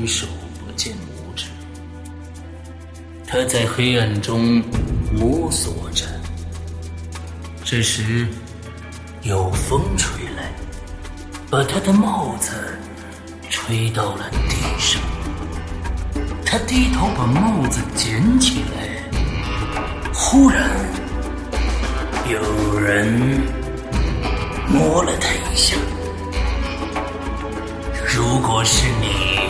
伸手不见五指，他在黑暗中摸索着。这时，有风吹来，把他的帽子吹到了地上。他低头把帽子捡起来，忽然有人摸了他一下。如果是你。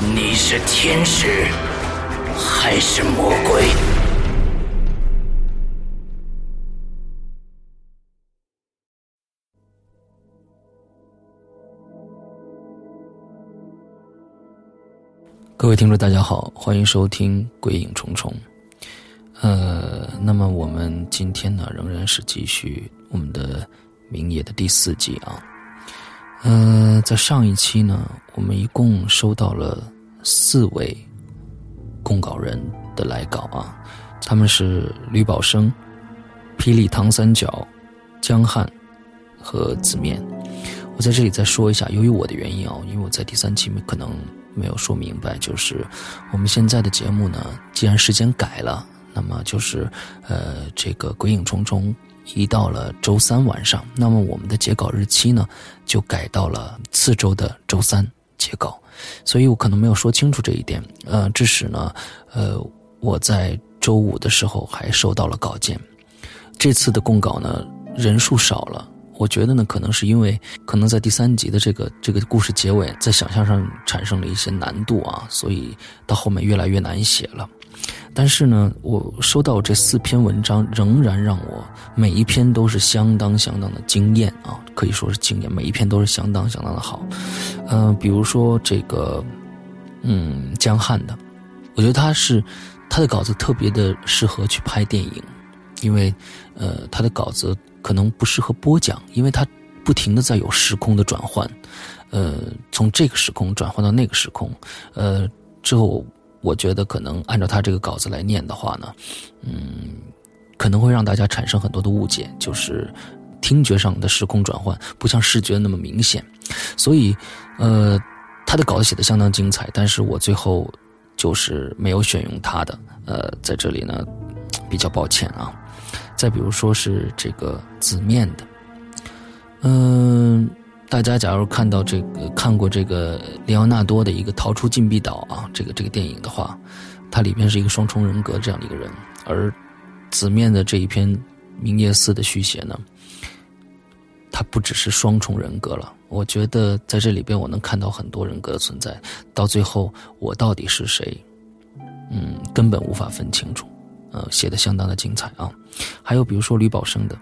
你是天使还是魔鬼？各位听众，大家好，欢迎收听《鬼影重重》。呃，那么我们今天呢，仍然是继续我们的《明夜》的第四集啊。嗯，在上一期呢，我们一共收到了四位供稿人的来稿啊，他们是吕宝生、霹雳唐三角、江汉和子面。我在这里再说一下，由于我的原因啊，因为我在第三期可能没有说明白，就是我们现在的节目呢，既然时间改了，那么就是呃，这个鬼影重重。移到了周三晚上，那么我们的截稿日期呢，就改到了次周的周三截稿，所以我可能没有说清楚这一点。呃，致使呢，呃，我在周五的时候还收到了稿件。这次的供稿呢，人数少了，我觉得呢，可能是因为可能在第三集的这个这个故事结尾，在想象上产生了一些难度啊，所以到后面越来越难写了。但是呢，我收到这四篇文章，仍然让我每一篇都是相当相当的惊艳啊，可以说是惊艳，每一篇都是相当相当的好。嗯，比如说这个，嗯，江汉的，我觉得他是他的稿子特别的适合去拍电影，因为呃，他的稿子可能不适合播讲，因为他不停的在有时空的转换，呃，从这个时空转换到那个时空，呃，之后。我觉得可能按照他这个稿子来念的话呢，嗯，可能会让大家产生很多的误解，就是听觉上的时空转换不像视觉那么明显，所以，呃，他的稿子写的相当精彩，但是我最后就是没有选用他的，呃，在这里呢比较抱歉啊。再比如说是这个字面的，嗯。大家假如看到这个看过这个里奥纳多的一个《逃出禁闭岛》啊，这个这个电影的话，它里边是一个双重人格这样的一个人，而子面的这一篇《明夜四》的续写呢，他不只是双重人格了。我觉得在这里边我能看到很多人格的存在，到最后我到底是谁，嗯，根本无法分清楚。呃，写的相当的精彩啊。还有比如说吕宝生的，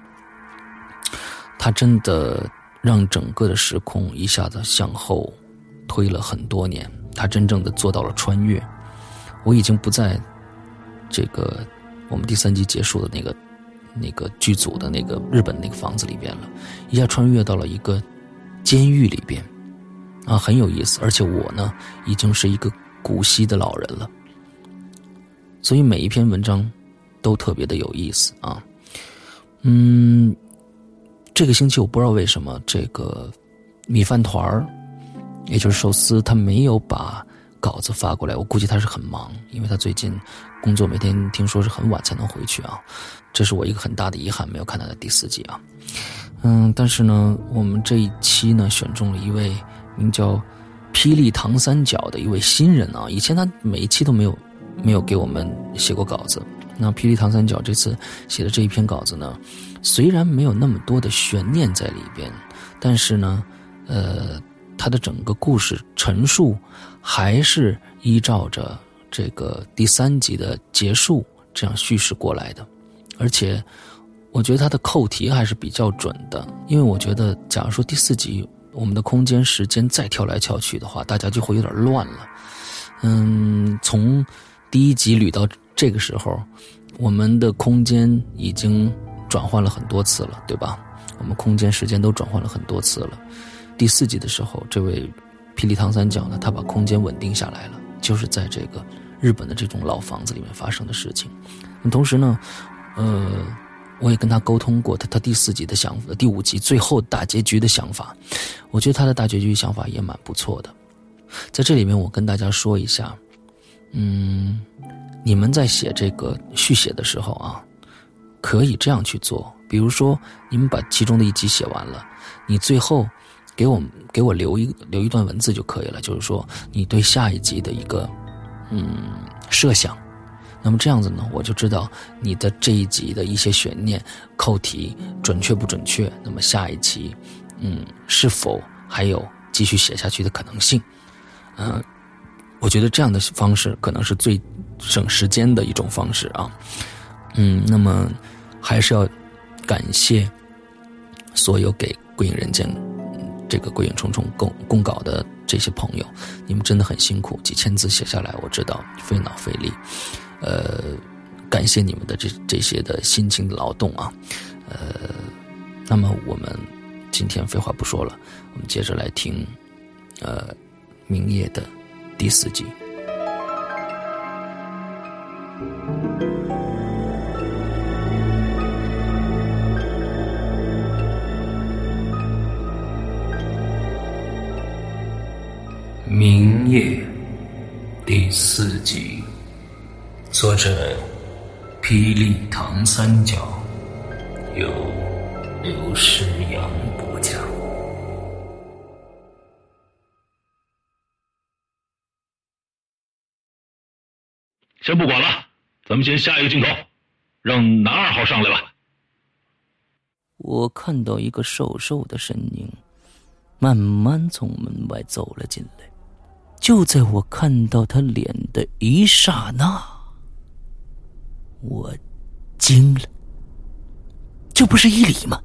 他真的。让整个的时空一下子向后推了很多年，他真正的做到了穿越。我已经不在这个我们第三集结束的那个那个剧组的那个日本那个房子里边了，一下穿越到了一个监狱里边。啊，很有意思。而且我呢，已经是一个古稀的老人了，所以每一篇文章都特别的有意思啊。嗯，这个星期我不知道为什么这个米饭团儿，也就是寿司，他没有把稿子发过来。我估计他是很忙，因为他最近工作每天听说是很晚才能回去啊。这是我一个很大的遗憾，没有看他的第四集啊。嗯，但是呢，我们这一期呢选中了一位名叫“霹雳唐三角”的一位新人啊，以前他每一期都没有没有给我们写过稿子。那“霹雳唐三角”这次写的这一篇稿子呢，虽然没有那么多的悬念在里边，但是呢，呃，他的整个故事陈述还是依照着这个第三集的结束这样叙事过来的，而且。我觉得他的扣题还是比较准的，因为我觉得，假如说第四集我们的空间时间再跳来跳去的话，大家就会有点乱了。嗯，从第一集捋到这个时候，我们的空间已经转换了很多次了，对吧？我们空间时间都转换了很多次了。第四集的时候，这位霹雳唐三角呢，他把空间稳定下来了，就是在这个日本的这种老房子里面发生的事情。同时呢，呃。我也跟他沟通过，他他第四集的想法，第五集最后大结局的想法，我觉得他的大结局想法也蛮不错的。在这里面，我跟大家说一下，嗯，你们在写这个续写的时候啊，可以这样去做。比如说，你们把其中的一集写完了，你最后给我给我留一留一段文字就可以了，就是说你对下一集的一个嗯设想。那么这样子呢，我就知道你的这一集的一些悬念、扣题准确不准确。那么下一期，嗯，是否还有继续写下去的可能性？嗯，我觉得这样的方式可能是最省时间的一种方式啊。嗯，那么还是要感谢所有给《鬼影人间》这个《鬼影重重》供供稿的这些朋友，你们真的很辛苦，几千字写下来，我知道费脑费力。呃，感谢你们的这这些的辛勤劳动啊，呃，那么我们今天废话不说了，我们接着来听，呃，明夜的第四集。明夜第四集。作者：霹雳唐三角，由刘诗阳播讲。先不管了，咱们先下一个镜头，让男二号上来吧。我看到一个瘦瘦的身影，慢慢从门外走了进来。就在我看到他脸的一刹那。我惊了，这不是伊里吗？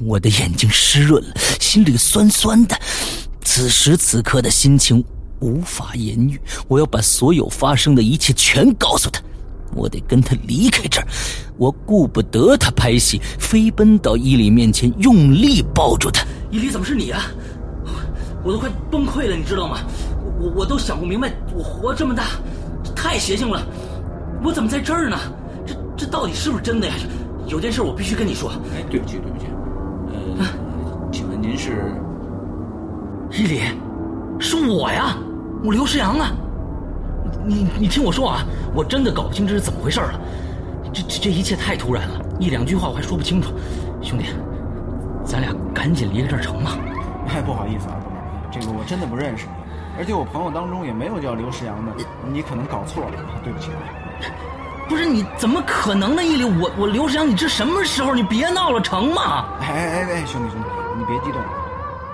我的眼睛湿润了，心里酸酸的。此时此刻的心情无法言喻，我要把所有发生的一切全告诉他。我得跟他离开这儿。我顾不得他拍戏，飞奔到伊犁面前，用力抱住他。伊犁，怎么是你啊？我都快崩溃了，你知道吗？我我都想不明白，我活这么大，太邪性了。我怎么在这儿呢？这这到底是不是真的呀？有件事我必须跟你说。哎，对不起，对不起。呃，请问您是？伊犁，是我呀，我刘世阳啊。你你听我说啊，我真的搞不清这是怎么回事了。这这这一切太突然了，一两句话我还说不清楚。兄弟，咱俩赶紧离开这儿成吗？哎，不好意思啊，哥们儿，这个我真的不认识你，而且我朋友当中也没有叫刘世阳的，你可能搞错了，对不起啊。不是你怎么可能呢？毅力，我我刘世阳，你这什么时候？你别闹了，成吗？哎哎哎，兄弟兄弟，你别激动，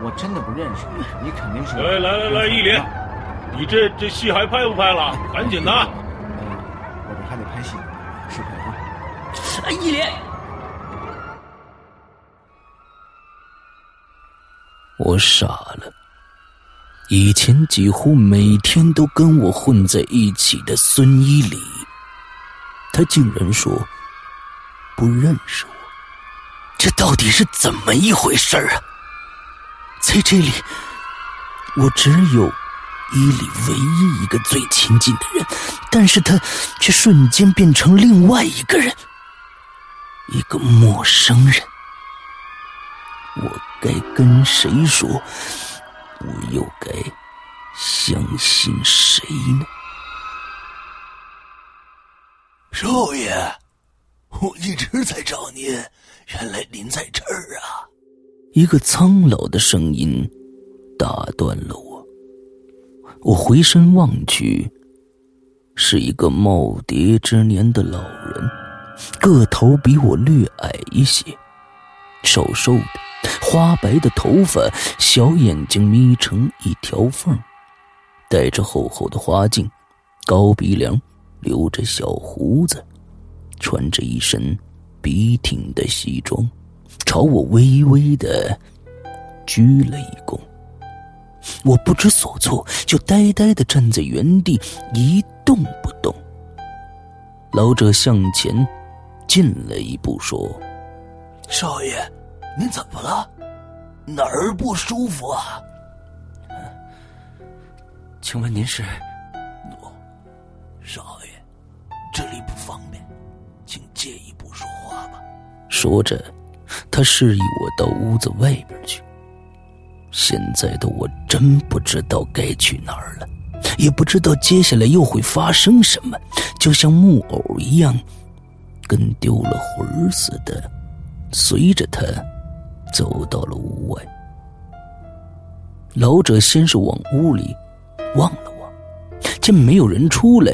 我真的不认识你，你肯定是。来来来来，伊里，你这这戏还拍不拍了？赶紧的。嗯，我这还得拍戏，失陪啊。哎，伊里，我傻了。以前几乎每天都跟我混在一起的孙一礼，他竟然说不认识我，这到底是怎么一回事啊？在这里，我只有伊里唯一一个最亲近的人，但是他却瞬间变成另外一个人，一个陌生人。我该跟谁说？我又该相信谁呢？少爷，我一直在找您，原来您在这儿啊！一个苍老的声音打断了我。我回身望去，是一个耄耋之年的老人，个头比我略矮一些，瘦瘦的，花白的头发，小眼睛眯成一条缝，戴着厚厚的花镜，高鼻梁。留着小胡子，穿着一身笔挺的西装，朝我微微的鞠了一躬。我不知所措，就呆呆的站在原地一动不动。老者向前进了一步，说：“少爷，您怎么了？哪儿不舒服啊？请问您是？”少爷。这里不方便，请借一步说话吧。说着，他示意我到屋子外边去。现在的我真不知道该去哪儿了，也不知道接下来又会发生什么，就像木偶一样，跟丢了魂儿似的，随着他走到了屋外。老者先是往屋里望了望，见没有人出来。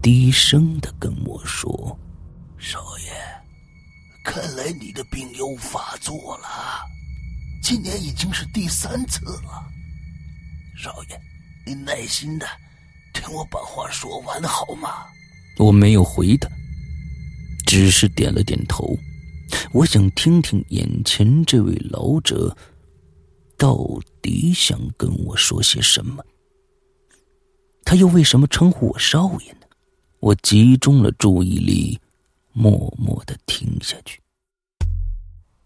低声的跟我说：“少爷，看来你的病又发作了，今年已经是第三次了。少爷，您耐心的听我把话说完好吗？”我没有回答，只是点了点头。我想听听眼前这位老者到底想跟我说些什么。他又为什么称呼我少爷呢？我集中了注意力，默默的听下去。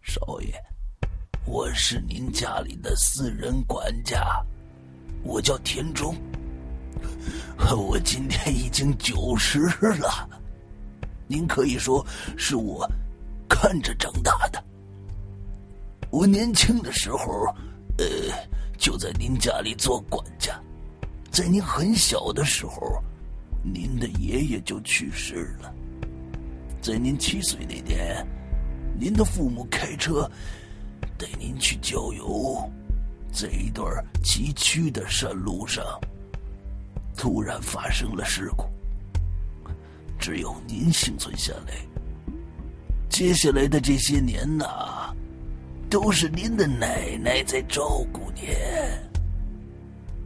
少爷，我是您家里的私人管家，我叫田中。我今年已经九十了，您可以说是我看着长大的。我年轻的时候，呃，就在您家里做管家，在您很小的时候。您的爷爷就去世了，在您七岁那年，您的父母开车带您去郊游，在一段崎岖的山路上，突然发生了事故，只有您幸存下来。接下来的这些年呐，都是您的奶奶在照顾您。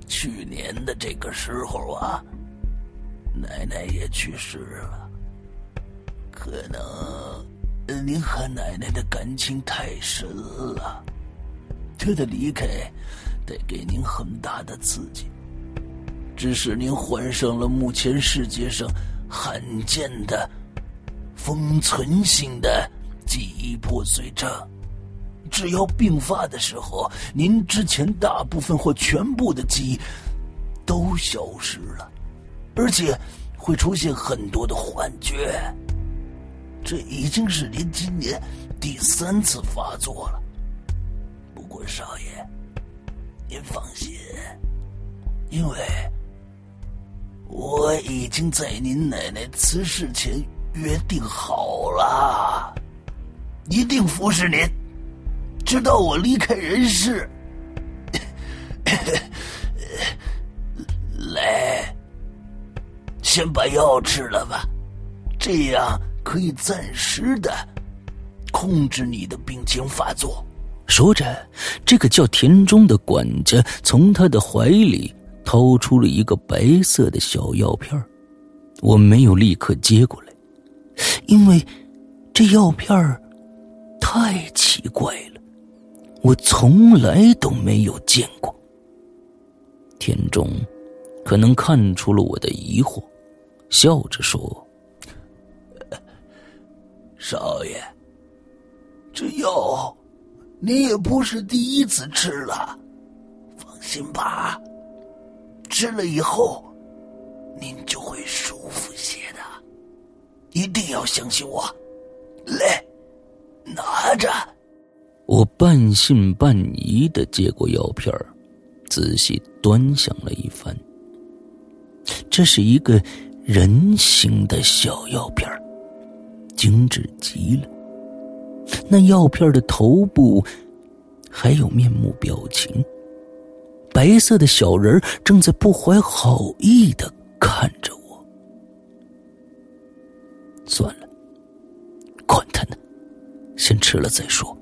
去年的这个时候啊。奶奶也去世了，可能您和奶奶的感情太深了，她的离开带给您很大的刺激，致使您患上了目前世界上罕见的封存性的记忆破碎症。只要病发的时候，您之前大部分或全部的记忆都消失了。而且会出现很多的幻觉，这已经是您今年第三次发作了。不过少爷，您放心，因为我已经在您奶奶辞世前约定好了，一定服侍您，直到我离开人世。来。先把药吃了吧，这样可以暂时的控制你的病情发作。说着，这个叫田中的管家从他的怀里掏出了一个白色的小药片我没有立刻接过来，因为这药片太奇怪了，我从来都没有见过。田中可能看出了我的疑惑。笑着说：“少爷，这药你也不是第一次吃了，放心吧，吃了以后，您就会舒服些的。一定要相信我。来，拿着。我半信半疑的接过药片仔细端详了一番。这是一个人形的小药片精致极了。那药片的头部还有面目表情，白色的小人正在不怀好意的看着我。算了，管他呢，先吃了再说。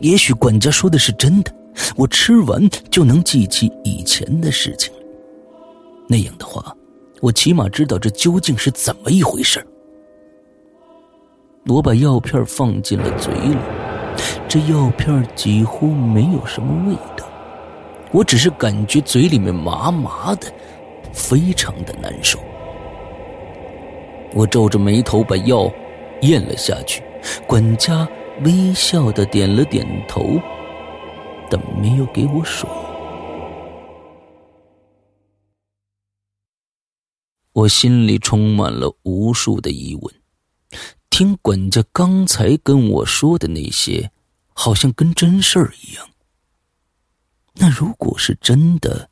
也许管家说的是真的，我吃完就能记起以前的事情。那样的话，我起码知道这究竟是怎么一回事。我把药片放进了嘴里，这药片几乎没有什么味道，我只是感觉嘴里面麻麻的，非常的难受。我皱着眉头把药咽了下去，管家。微笑的点了点头，但没有给我水。我心里充满了无数的疑问。听管家刚才跟我说的那些，好像跟真事儿一样。那如果是真的，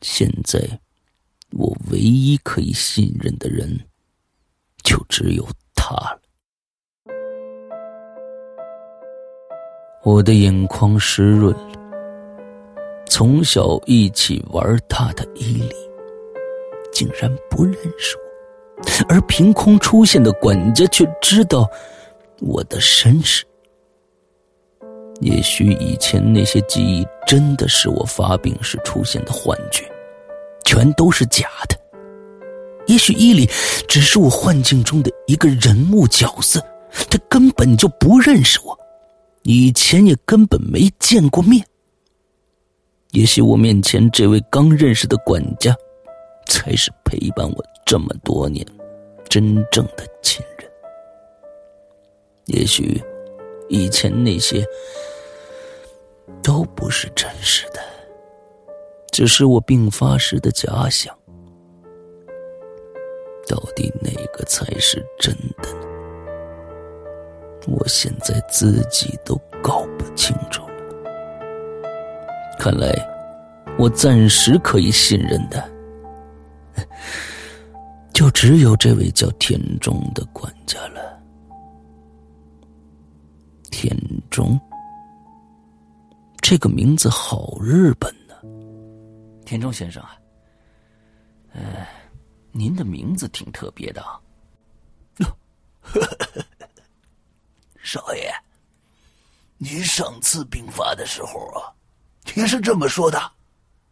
现在我唯一可以信任的人，就只有他了。我的眼眶湿润了。从小一起玩大的伊犁，竟然不认识我，而凭空出现的管家却知道我的身世。也许以前那些记忆真的是我发病时出现的幻觉，全都是假的。也许伊里只是我幻境中的一个人物角色，他根本就不认识我。以前也根本没见过面。也许我面前这位刚认识的管家，才是陪伴我这么多年真正的亲人。也许以前那些都不是真实的，只是我病发时的假想。到底哪个才是真的呢？我现在自己都搞不清楚了。看来，我暂时可以信任的，就只有这位叫田中的管家了。田中，这个名字好日本呢。田中先生啊，呃，您的名字挺特别的啊。少爷，您上次病发的时候啊，也是这么说的。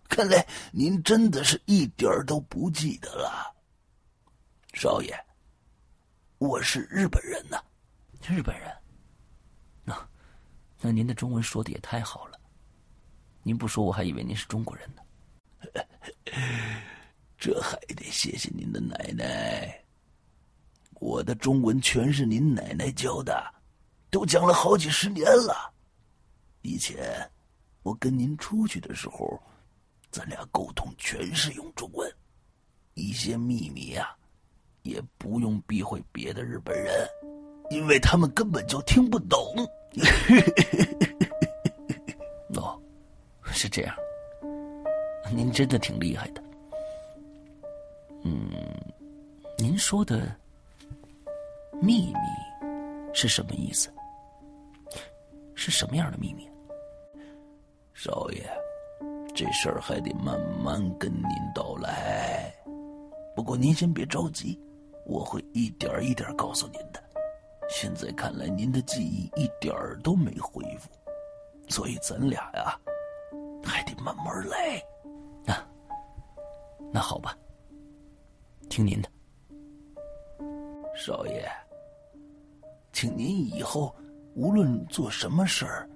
看来您真的是一点都不记得了。少爷，我是日本人呐。日本人？那那您的中文说的也太好了。您不说，我还以为您是中国人呢。这还得谢谢您的奶奶。我的中文全是您奶奶教的。都讲了好几十年了。以前我跟您出去的时候，咱俩沟通全是用中文，一些秘密呀，也不用避讳别的日本人，因为他们根本就听不懂。哦，是这样，您真的挺厉害的。嗯，您说的秘密是什么意思？是什么样的秘密？少爷，这事儿还得慢慢跟您道来。不过您先别着急，我会一点一点告诉您的。现在看来，您的记忆一点儿都没恢复，所以咱俩呀，还得慢慢来。那那好吧，听您的。少爷，请您以后。无论做什么事儿，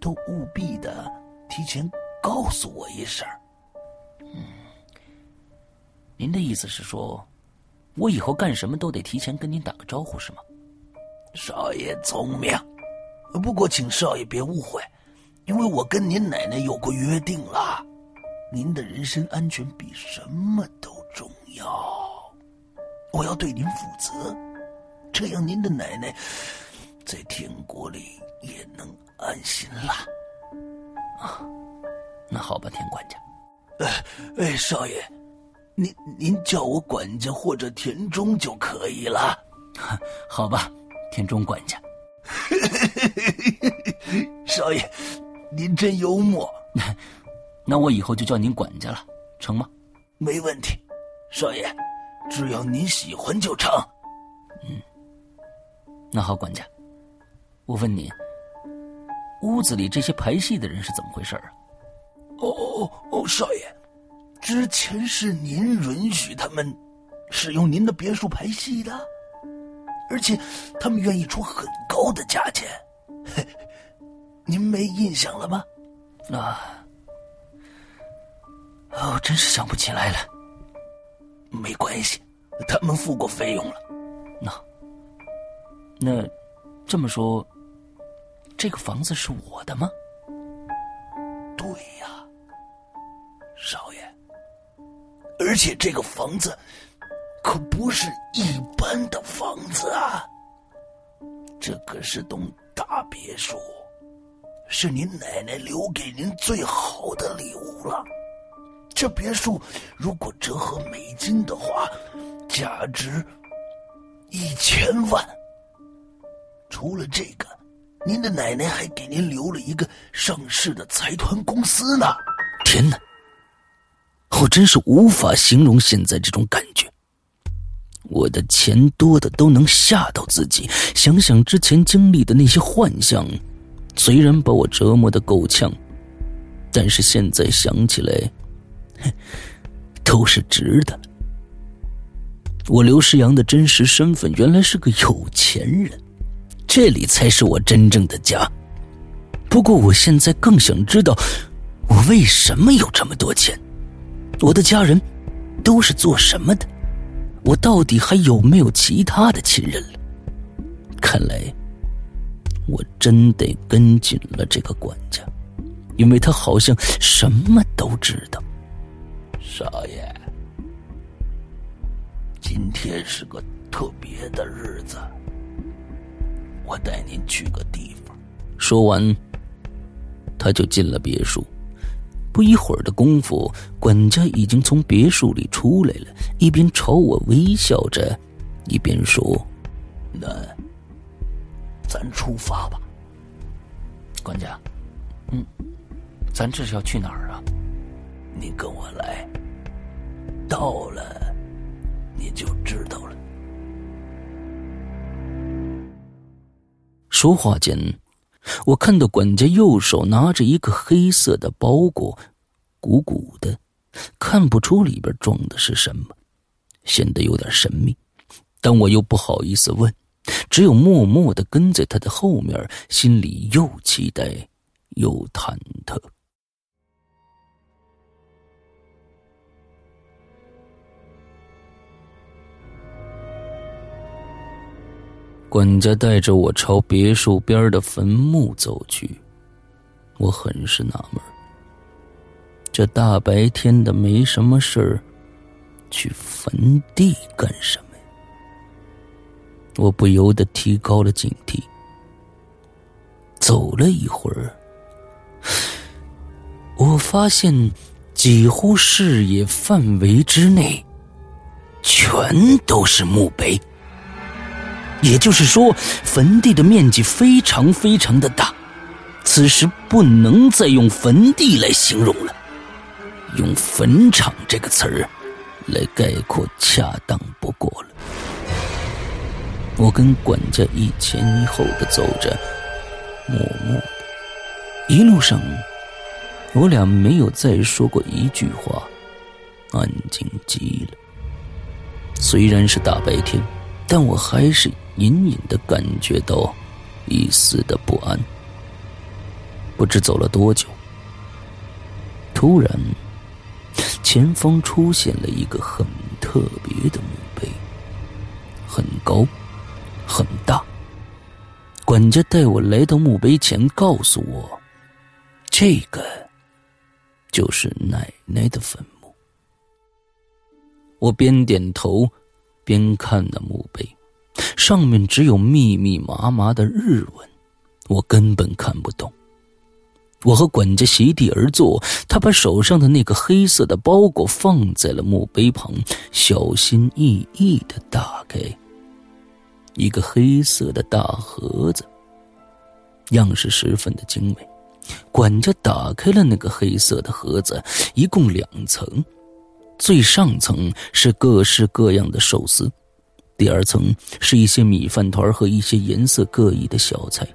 都务必的提前告诉我一声。嗯，您的意思是说，我以后干什么都得提前跟您打个招呼，是吗？少爷聪明，不过请少爷别误会，因为我跟您奶奶有过约定了，您的人身安全比什么都重要。我要对您负责，这样您的奶奶在天国里也能安心了。啊，那好吧，田管家。哎哎，少爷，您您叫我管家或者田中就可以了。好吧，田中管家。少爷，您真幽默。那我以后就叫您管家了，成吗？没问题，少爷。只要您喜欢就成。嗯，那好，管家，我问你，屋子里这些排戏的人是怎么回事啊？哦哦哦，少爷，之前是您允许他们使用您的别墅排戏的，而且他们愿意出很高的价钱，您没印象了吗？啊，哦，真是想不起来了。没关系，他们付过费用了。那那这么说，这个房子是我的吗？对呀，少爷。而且这个房子可不是一般的房子啊，这可是栋大别墅，是您奶奶留给您最好的礼物了。这别墅如果折合美金的话，价值一千万。除了这个，您的奶奶还给您留了一个上市的财团公司呢。天哪！我真是无法形容现在这种感觉。我的钱多的都能吓到自己。想想之前经历的那些幻象，虽然把我折磨的够呛，但是现在想起来。都是值的。我刘世阳的真实身份原来是个有钱人，这里才是我真正的家。不过我现在更想知道，我为什么有这么多钱？我的家人都是做什么的？我到底还有没有其他的亲人了？看来我真得跟紧了这个管家，因为他好像什么都知道。少爷，今天是个特别的日子，我带您去个地方。说完，他就进了别墅。不一会儿的功夫，管家已经从别墅里出来了，一边朝我微笑着，一边说：“那咱出发吧。”管家，嗯，咱这是要去哪儿啊？你跟我来。到了，你就知道了。说话间，我看到管家右手拿着一个黑色的包裹，鼓鼓的，看不出里边装的是什么，显得有点神秘。但我又不好意思问，只有默默的跟在他的后面，心里又期待又忐忑。管家带着我朝别墅边的坟墓走去，我很是纳闷这大白天的没什么事儿，去坟地干什么呀？我不由得提高了警惕。走了一会儿，我发现几乎视野范围之内，全都是墓碑。也就是说，坟地的面积非常非常的大，此时不能再用坟地来形容了，用坟场这个词儿来概括恰当不过了。我跟管家一前一后的走着，默默的，一路上，我俩没有再说过一句话，安静极了。虽然是大白天，但我还是。隐隐的感觉到一丝的不安。不知走了多久，突然，前方出现了一个很特别的墓碑，很高，很大。管家带我来到墓碑前，告诉我，这个就是奶奶的坟墓。我边点头边看那墓碑，上面只有密密麻麻的日文，我根本看不懂。我和管家席地而坐，他把手上的那个黑色的包裹放在了墓碑旁，小心翼翼的打开一个黑色的大盒子，样式十分的精美。管家打开了那个黑色的盒子，一共两层，最上层是各式各样的寿司，第二层是一些米饭团和一些颜色各异的小菜。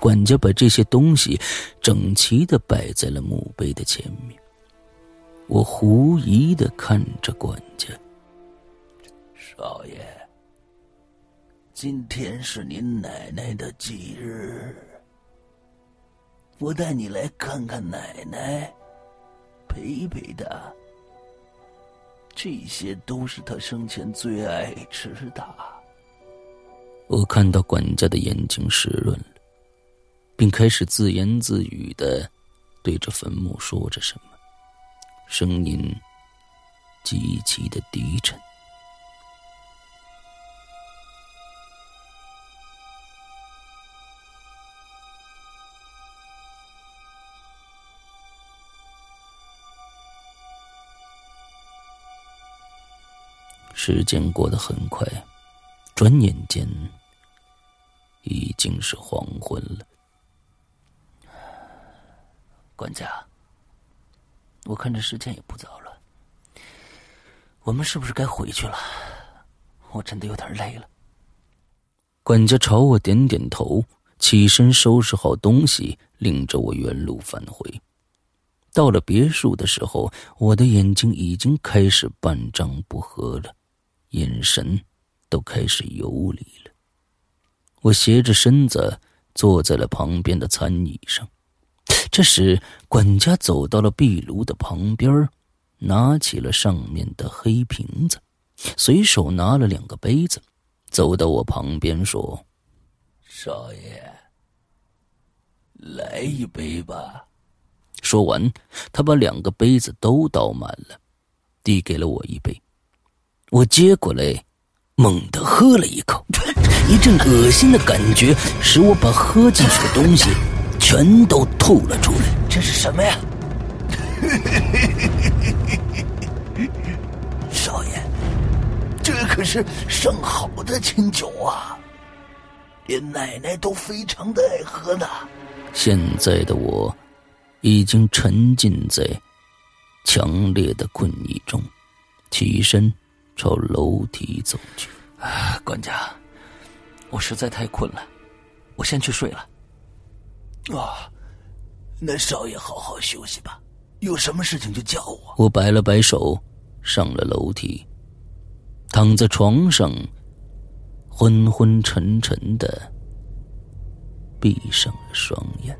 管家把这些东西整齐的摆在了墓碑的前面。我狐疑的看着管家，少爷，今天是您奶奶的忌日，我带你来看看奶奶，陪陪她。这些都是他生前最爱吃的。我看到管家的眼睛湿润了。并开始自言自语的对着坟墓说着什么，声音极其的低沉。时间过得很快，转眼间已经是黄昏了。管家，我看这时间也不早了，我们是不是该回去了？我真的有点累了。管家朝我点点头，起身收拾好东西，领着我原路返回。到了别墅的时候，我的眼睛已经开始半张不合了，眼神都开始游离了。我斜着身子坐在了旁边的餐椅上。这时，管家走到了壁炉的旁边，拿起了上面的黑瓶子，随手拿了两个杯子，走到我旁边说：“少爷，来一杯吧。”说完，他把两个杯子都倒满了，递给了我一杯。我接过来，猛地喝了一口，一阵恶心的感觉使我把喝进去的东西。全都吐了出来。这是什么呀？少爷，这可是上好的清酒啊，连奶奶都非常的爱喝呢。现在的我已经沉浸在强烈的困意中，起身朝楼梯走去。啊管家，我实在太困了，我先去睡了。啊，那少爷好好休息吧，有什么事情就叫我。我摆了摆手，上了楼梯，躺在床上，昏昏沉沉的，闭上了双眼。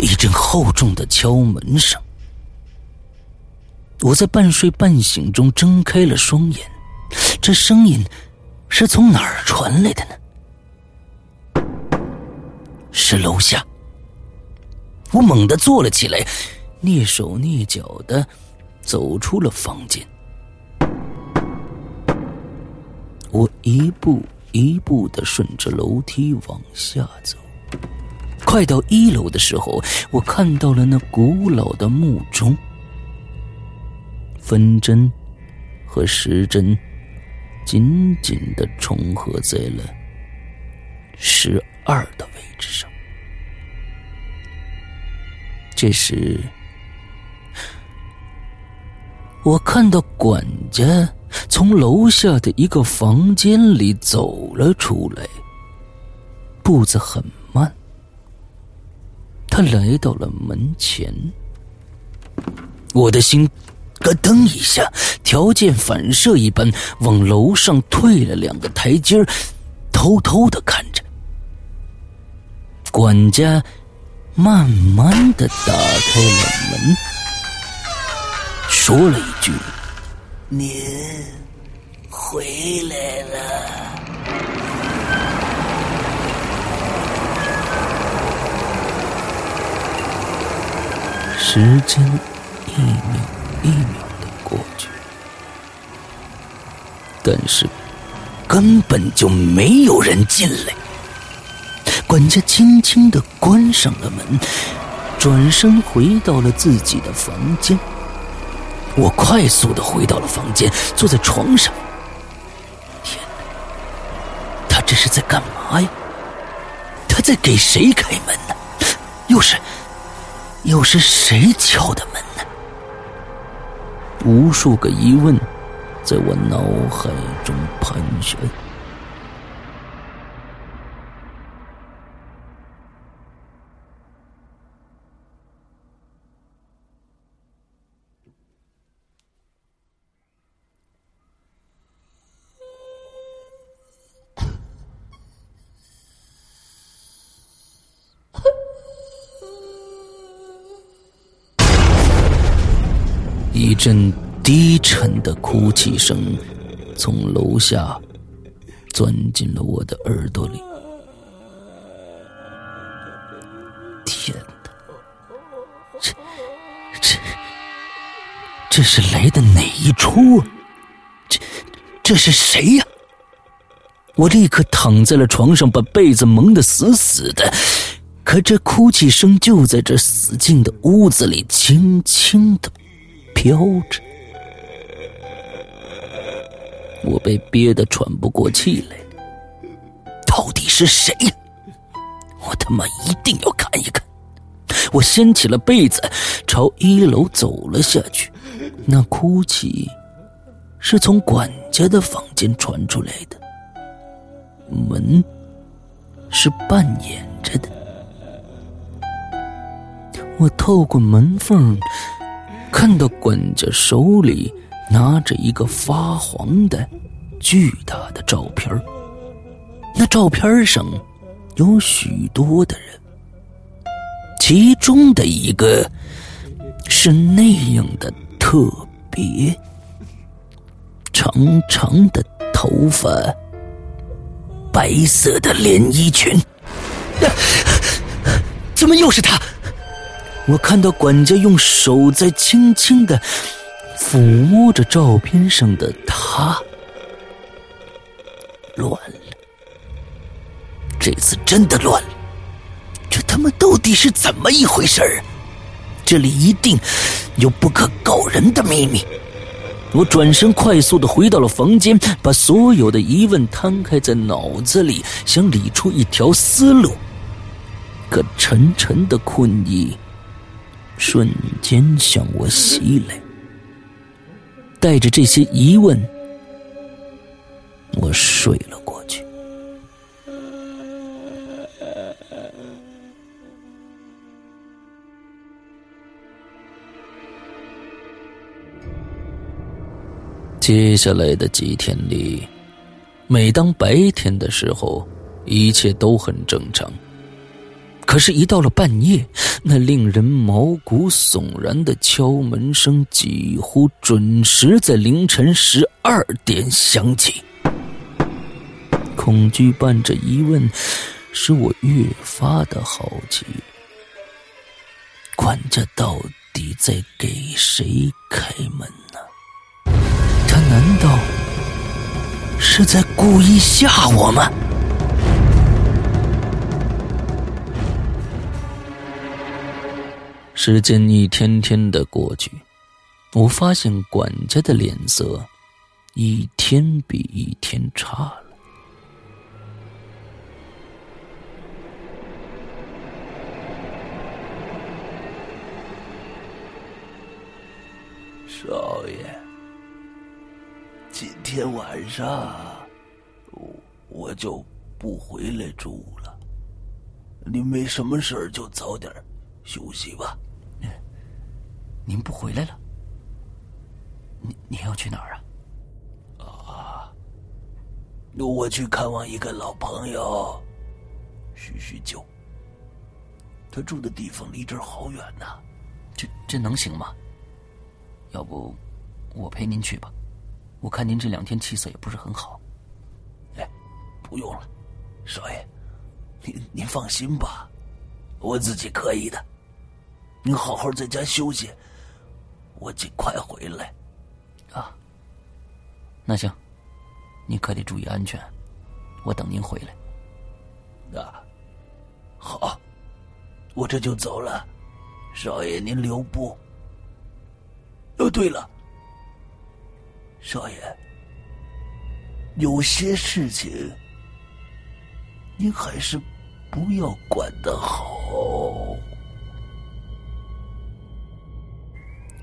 一阵厚重的敲门声，我在半睡半醒中睁开了双眼，这声音是从哪儿传来的呢？是楼下。我猛地坐了起来，蹑手蹑脚的走出了房间。我一步一步的顺着楼梯往下走。快到一楼的时候，我看到了那古老的木钟，分针和时针紧紧的重合在了十二的位置上。这时，我看到管家从楼下的一个房间里走了出来，步子很。他来到了门前，我的心咯噔一下，条件反射一般往楼上退了两个台阶偷偷的看着。管家慢慢的打开了门，说了一句：“您回来了。”时间一秒一秒的过去，但是根本就没有人进来。管家轻轻的关上了门，转身回到了自己的房间。我快速的回到了房间，坐在床上。天哪，他这是在干嘛呀？他在给谁开门呢？又是，又是谁敲的门呢？无数个疑问在我脑海中盘旋。一阵低沉的哭泣声从楼下钻进了我的耳朵里。天哪，这、这、这是来的哪一出啊？这、这是谁呀？我立刻躺在了床上，把被子蒙得死死的。可这哭泣声就在这死静的屋子里轻轻的。飘着，我被憋得喘不过气来。到底是谁？我他妈一定要看一看！我掀起了被子，朝一楼走了下去。那哭泣是从管家的房间传出来的，门是半掩着的。我透过门缝。看到管家手里拿着一个发黄的、巨大的照片那照片上有许多的人，其中的一个是那样的特别：长长的头发，白色的连衣裙。怎么又是他？我看到管家用手在轻轻的抚摸着照片上的他，乱了。这次真的乱了，这他妈到底是怎么一回事儿？这里一定有不可告人的秘密。我转身快速的回到了房间，把所有的疑问摊开在脑子里，想理出一条思路。可沉沉的困意。瞬间向我袭来，带着这些疑问，我睡了过去。接下来的几天里，每当白天的时候，一切都很正常。可是，一到了半夜，那令人毛骨悚然的敲门声几乎准时在凌晨十二点响起。恐惧伴着疑问，使我越发的好奇：管家到底在给谁开门呢？他难道是在故意吓我吗？时间一天天的过去，我发现管家的脸色一天比一天差了。少爷，今天晚上我就不回来住了。你没什么事儿就早点休息吧。您不回来了？你你要去哪儿啊？啊，我去看望一个老朋友，叙叙旧。他住的地方离这儿好远呐，这这能行吗？要不我陪您去吧。我看您这两天气色也不是很好。哎，不用了，少爷，您您放心吧，我自己可以的。您好好在家休息，我尽快回来。啊，那行，你可得注意安全。我等您回来。啊，好，我这就走了。少爷，您留步。哦，对了，少爷，有些事情您还是不要管的好。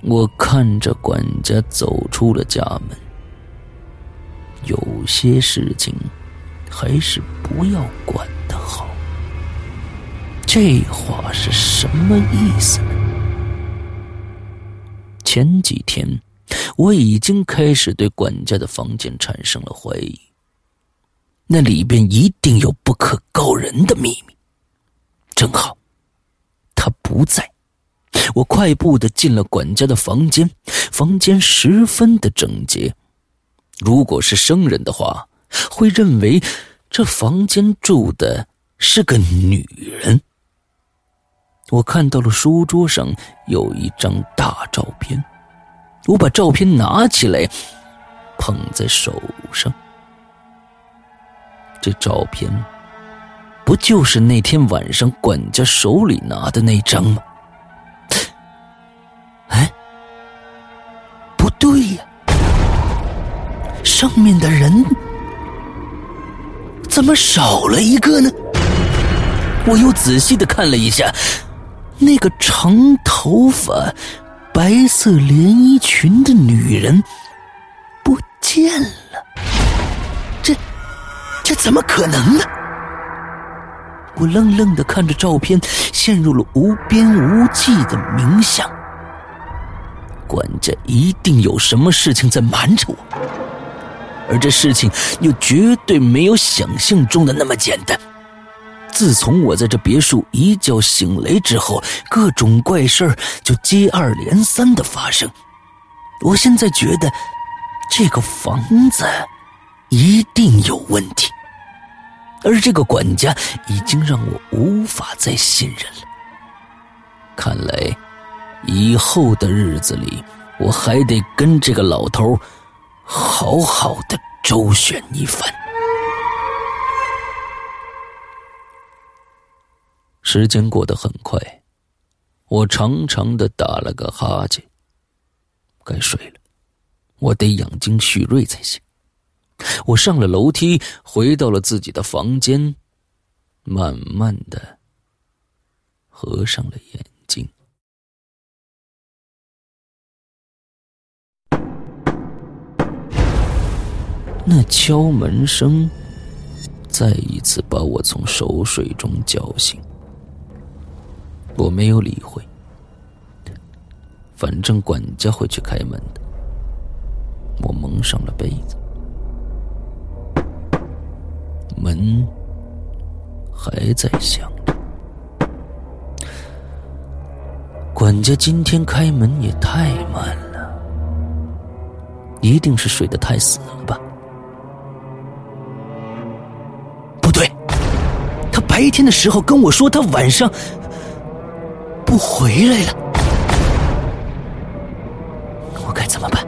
我看着管家走出了家门，有些事情还是不要管的好。这话是什么意思呢？前几天我已经开始对管家的房间产生了怀疑，那里边一定有不可告人的秘密。正好他不在。我快步的进了管家的房间，房间十分的整洁。如果是生人的话，会认为这房间住的是个女人。我看到了书桌上有一张大照片，我把照片拿起来，捧在手上。这照片不就是那天晚上管家手里拿的那张吗？哎，不对呀！上面的人怎么少了一个呢？我又仔细的看了一下，那个长头发、白色连衣裙的女人不见了。这这怎么可能呢？我愣愣的看着照片，陷入了无边无际的冥想。管家一定有什么事情在瞒着我，而这事情又绝对没有想象中的那么简单。自从我在这别墅一觉醒来之后，各种怪事儿就接二连三的发生。我现在觉得这个房子一定有问题，而这个管家已经让我无法再信任了。看来。以后的日子里，我还得跟这个老头好好的周旋一番。时间过得很快，我长长的打了个哈欠，该睡了。我得养精蓄锐才行。我上了楼梯，回到了自己的房间，慢慢的合上了眼那敲门声再一次把我从熟睡中叫醒。我没有理会，反正管家会去开门的。我蒙上了被子，门还在响着。管家今天开门也太慢了，一定是睡得太死了吧。白天的时候跟我说他晚上不回来了，我该怎么办？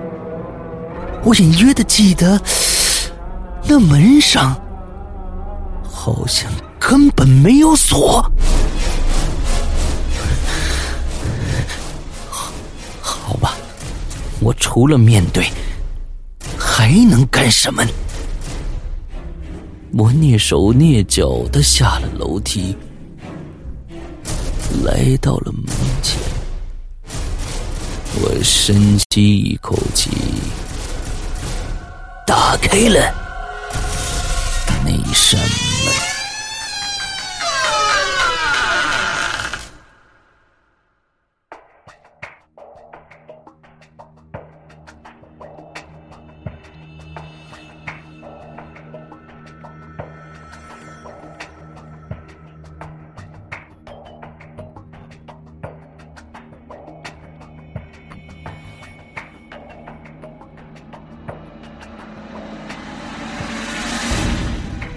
我隐约的记得那门上好像根本没有锁。好，好吧，我除了面对还能干什么？我蹑手蹑脚的下了楼梯，来到了门前。我深吸一口气，打开了那扇门。